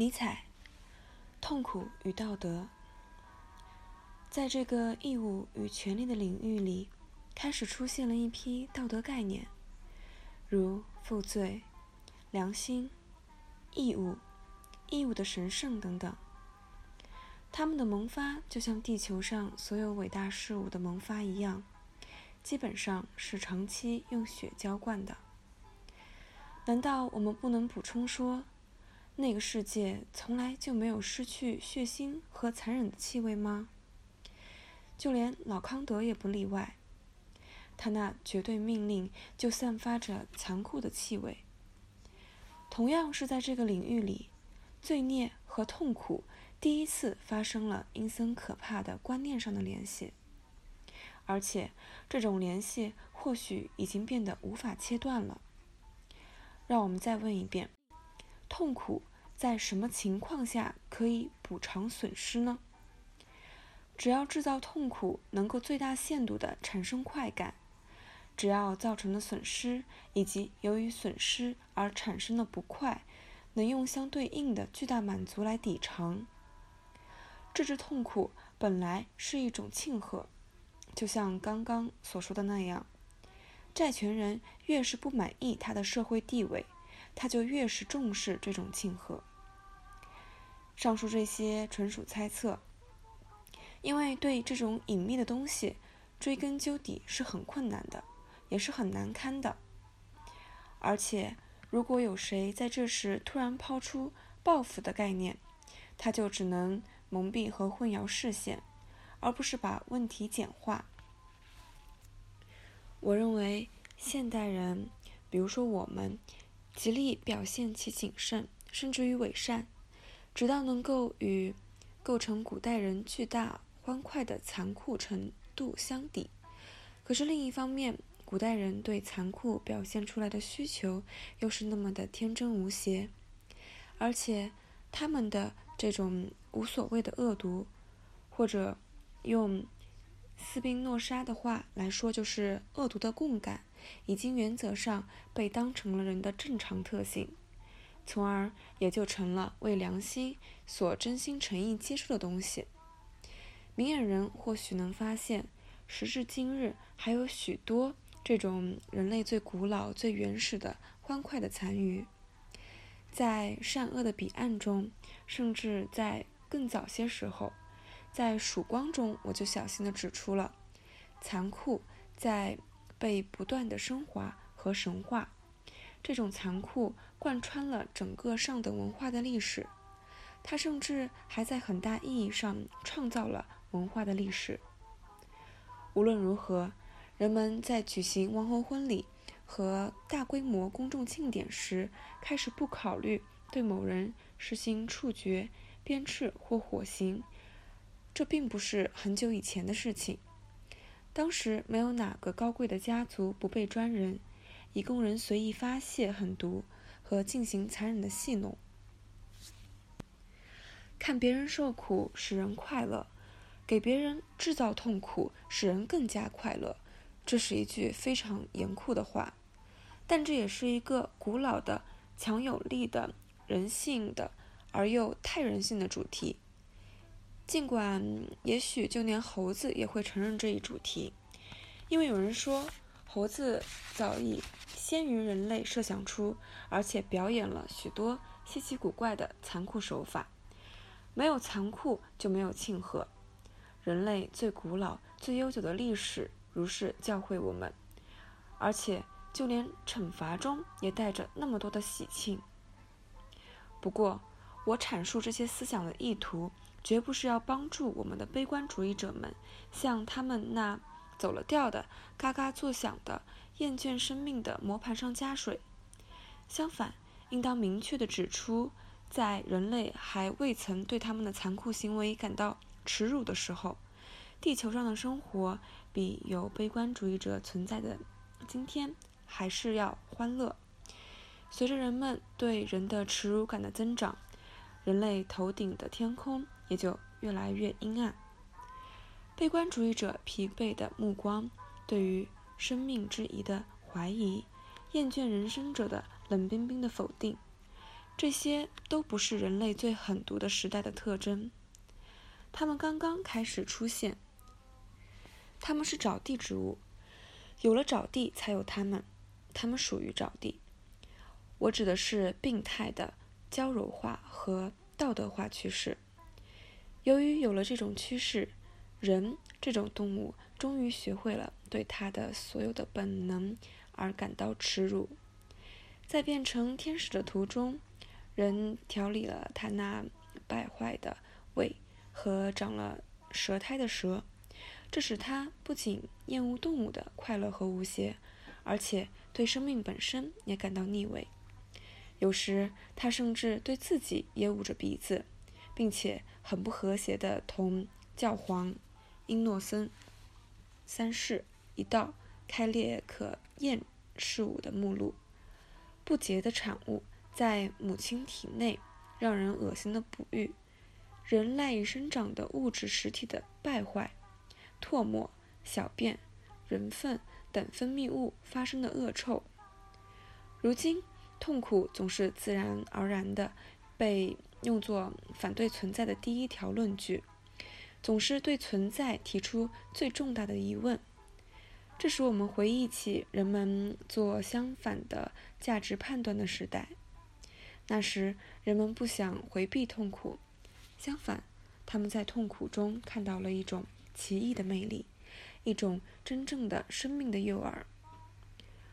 尼采，痛苦与道德，在这个义务与权利的领域里，开始出现了一批道德概念，如负罪、良心、义务、义务的神圣等等。他们的萌发就像地球上所有伟大事物的萌发一样，基本上是长期用血浇灌的。难道我们不能补充说？那个世界从来就没有失去血腥和残忍的气味吗？就连老康德也不例外。他那绝对命令就散发着残酷的气味。同样是在这个领域里，罪孽和痛苦第一次发生了阴森可怕的观念上的联系，而且这种联系或许已经变得无法切断了。让我们再问一遍。痛苦在什么情况下可以补偿损失呢？只要制造痛苦能够最大限度地产生快感，只要造成的损失以及由于损失而产生的不快能用相对应的巨大满足来抵偿，这只痛苦本来是一种庆贺，就像刚刚所说的那样，债权人越是不满意他的社会地位。他就越是重视这种庆贺。上述这些纯属猜测，因为对这种隐秘的东西追根究底是很困难的，也是很难堪的。而且，如果有谁在这时突然抛出报复的概念，他就只能蒙蔽和混淆视线，而不是把问题简化。我认为，现代人，比如说我们。极力表现其谨慎，甚至于伪善，直到能够与构成古代人巨大欢快的残酷程度相抵。可是另一方面，古代人对残酷表现出来的需求又是那么的天真无邪，而且他们的这种无所谓的恶毒，或者用斯宾诺莎的话来说，就是恶毒的共感。已经原则上被当成了人的正常特性，从而也就成了为良心所真心诚意接受的东西。明眼人或许能发现，时至今日还有许多这种人类最古老、最原始的欢快的残余。在善恶的彼岸中，甚至在更早些时候，在曙光中，我就小心地指出了残酷在。被不断的升华和神化，这种残酷贯穿了整个上等文化的历史，它甚至还在很大意义上创造了文化的历史。无论如何，人们在举行王侯婚礼和大规模公众庆典时，开始不考虑对某人实行处决、鞭笞或火刑，这并不是很久以前的事情。当时没有哪个高贵的家族不被专人以供人随意发泄狠毒和进行残忍的戏弄。看别人受苦使人快乐，给别人制造痛苦使人更加快乐，这是一句非常严酷的话，但这也是一个古老的、强有力的人性的而又太人性的主题。尽管也许就连猴子也会承认这一主题，因为有人说猴子早已先于人类设想出，而且表演了许多稀奇古怪的残酷手法。没有残酷就没有庆贺。人类最古老、最悠久的历史如是教会我们，而且就连惩罚中也带着那么多的喜庆。不过，我阐述这些思想的意图。绝不是要帮助我们的悲观主义者们向他们那走了调的、嘎嘎作响的、厌倦生命的磨盘上加水。相反，应当明确地指出，在人类还未曾对他们的残酷行为感到耻辱的时候，地球上的生活比有悲观主义者存在的今天还是要欢乐。随着人们对人的耻辱感的增长，人类头顶的天空。也就越来越阴暗。悲观主义者疲惫的目光，对于生命之疑的怀疑，厌倦人生者的冷冰冰的否定，这些都不是人类最狠毒的时代的特征，它们刚刚开始出现。它们是沼地植物，有了沼地才有它们，它们属于沼地。我指的是病态的娇柔化和道德化趋势。由于有了这种趋势，人这种动物终于学会了对它的所有的本能而感到耻辱。在变成天使的途中，人调理了他那败坏的胃和长了舌苔的舌。这使他不仅厌恶动物的快乐和无邪，而且对生命本身也感到腻味。有时他甚至对自己也捂着鼻子，并且很不和谐地同教皇英诺森三世一道开列可厌事物的目录。不洁的产物在母亲体内让人恶心的哺育，人赖以生长的物质实体的败坏。唾沫、小便、人粪等分泌物发生的恶臭。如今，痛苦总是自然而然地被用作反对存在的第一条论据，总是对存在提出最重大的疑问。这使我们回忆起人们做相反的价值判断的时代。那时，人们不想回避痛苦，相反，他们在痛苦中看到了一种。奇异的魅力，一种真正的生命的诱饵。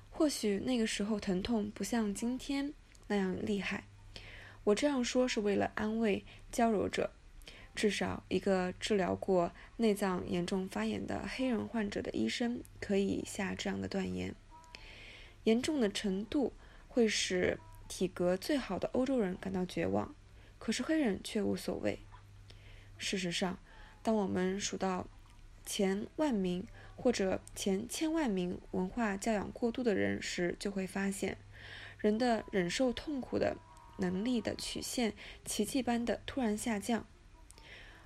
或许那个时候疼痛不像今天那样厉害。我这样说是为了安慰娇柔者。至少一个治疗过内脏严重发炎的黑人患者的医生可以下这样的断言：严重的程度会使体格最好的欧洲人感到绝望，可是黑人却无所谓。事实上，当我们数到。前万名或者前千万名文化教养过度的人时，就会发现，人的忍受痛苦的能力的曲线奇迹般的突然下降。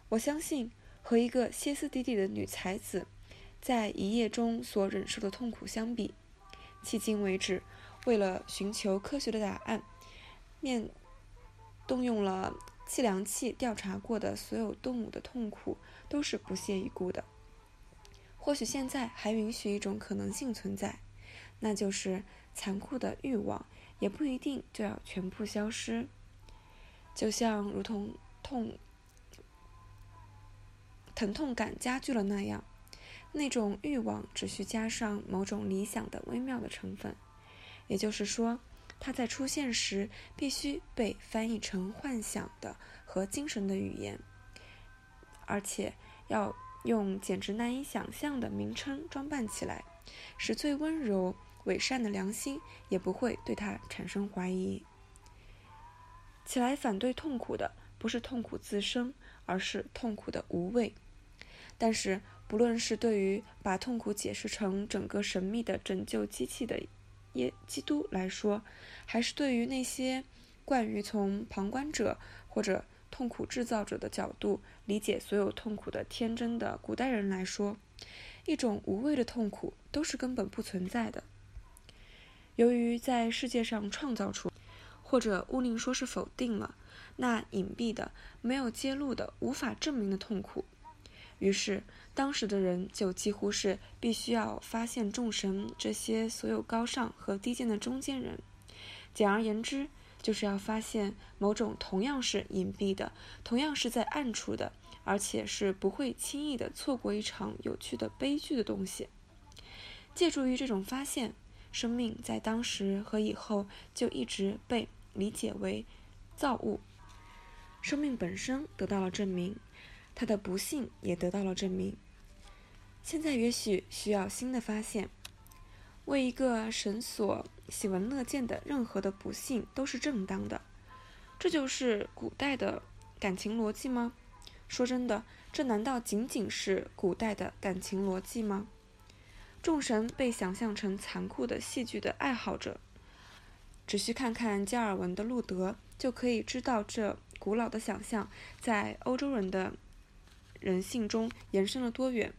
我相信，和一个歇斯底里的女才子在一夜中所忍受的痛苦相比，迄今为止，为了寻求科学的答案，面动用了计量器调查过的所有动物的痛苦，都是不屑一顾的。或许现在还允许一种可能性存在，那就是残酷的欲望也不一定就要全部消失。就像如同痛、疼痛感加剧了那样，那种欲望只需加上某种理想的微妙的成分，也就是说，它在出现时必须被翻译成幻想的和精神的语言，而且要。用简直难以想象的名称装扮起来，使最温柔伪善的良心也不会对他产生怀疑。起来反对痛苦的不是痛苦自身，而是痛苦的无畏。但是，不论是对于把痛苦解释成整个神秘的拯救机器的耶基督来说，还是对于那些惯于从旁观者或者痛苦制造者的角度理解所有痛苦的天真的古代人来说，一种无谓的痛苦都是根本不存在的。由于在世界上创造出，或者毋宁说是否定了那隐蔽的、没有揭露的、无法证明的痛苦，于是当时的人就几乎是必须要发现众神这些所有高尚和低贱的中间人。简而言之。就是要发现某种同样是隐蔽的、同样是在暗处的，而且是不会轻易的错过一场有趣的悲剧的东西。借助于这种发现，生命在当时和以后就一直被理解为造物。生命本身得到了证明，他的不幸也得到了证明。现在也许需要新的发现。为一个神所喜闻乐见的任何的不幸都是正当的，这就是古代的感情逻辑吗？说真的，这难道仅仅是古代的感情逻辑吗？众神被想象成残酷的戏剧的爱好者，只需看看加尔文的《路德》，就可以知道这古老的想象在欧洲人的人性中延伸了多远。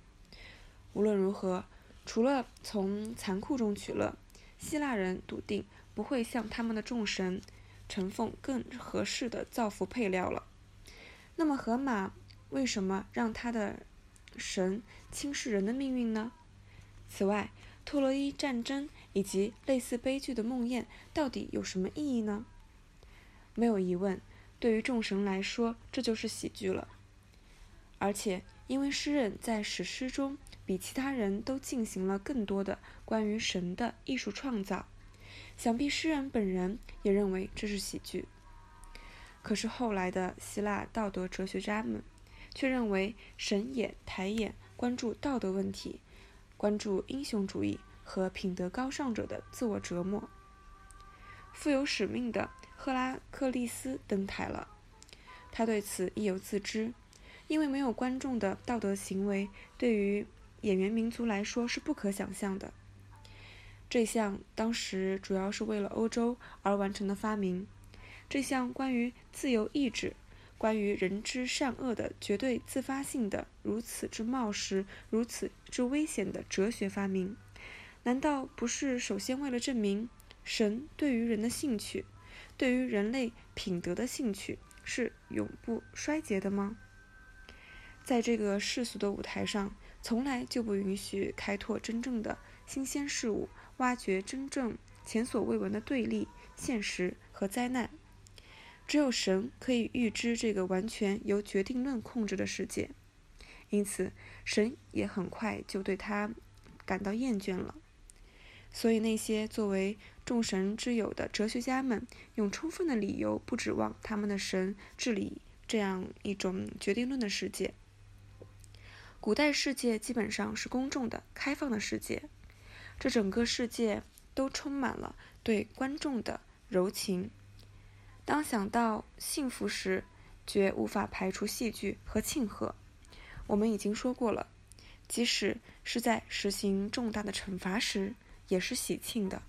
无论如何。除了从残酷中取乐，希腊人笃定不会向他们的众神呈奉更合适的造福配料了。那么，河马为什么让他的神轻视人的命运呢？此外，托洛伊战争以及类似悲剧的梦魇到底有什么意义呢？没有疑问，对于众神来说，这就是喜剧了。而且，因为诗人在史诗中比其他人都进行了更多的关于神的艺术创造，想必诗人本人也认为这是喜剧。可是后来的希腊道德哲学家们却认为，神眼抬眼关注道德问题，关注英雄主义和品德高尚者的自我折磨。富有使命的赫拉克利斯登台了，他对此亦有自知。因为没有观众的道德行为，对于演员民族来说是不可想象的。这项当时主要是为了欧洲而完成的发明，这项关于自由意志、关于人之善恶的绝对自发性的如此之冒失、如此之危险的哲学发明，难道不是首先为了证明神对于人的兴趣，对于人类品德的兴趣是永不衰竭的吗？在这个世俗的舞台上，从来就不允许开拓真正的新鲜事物，挖掘真正前所未闻的对立、现实和灾难。只有神可以预知这个完全由决定论控制的世界，因此神也很快就对他感到厌倦了。所以，那些作为众神之友的哲学家们，用充分的理由不指望他们的神治理这样一种决定论的世界。古代世界基本上是公众的、开放的世界，这整个世界都充满了对观众的柔情。当想到幸福时，绝无法排除戏剧和庆贺。我们已经说过了，即使是在实行重大的惩罚时，也是喜庆的。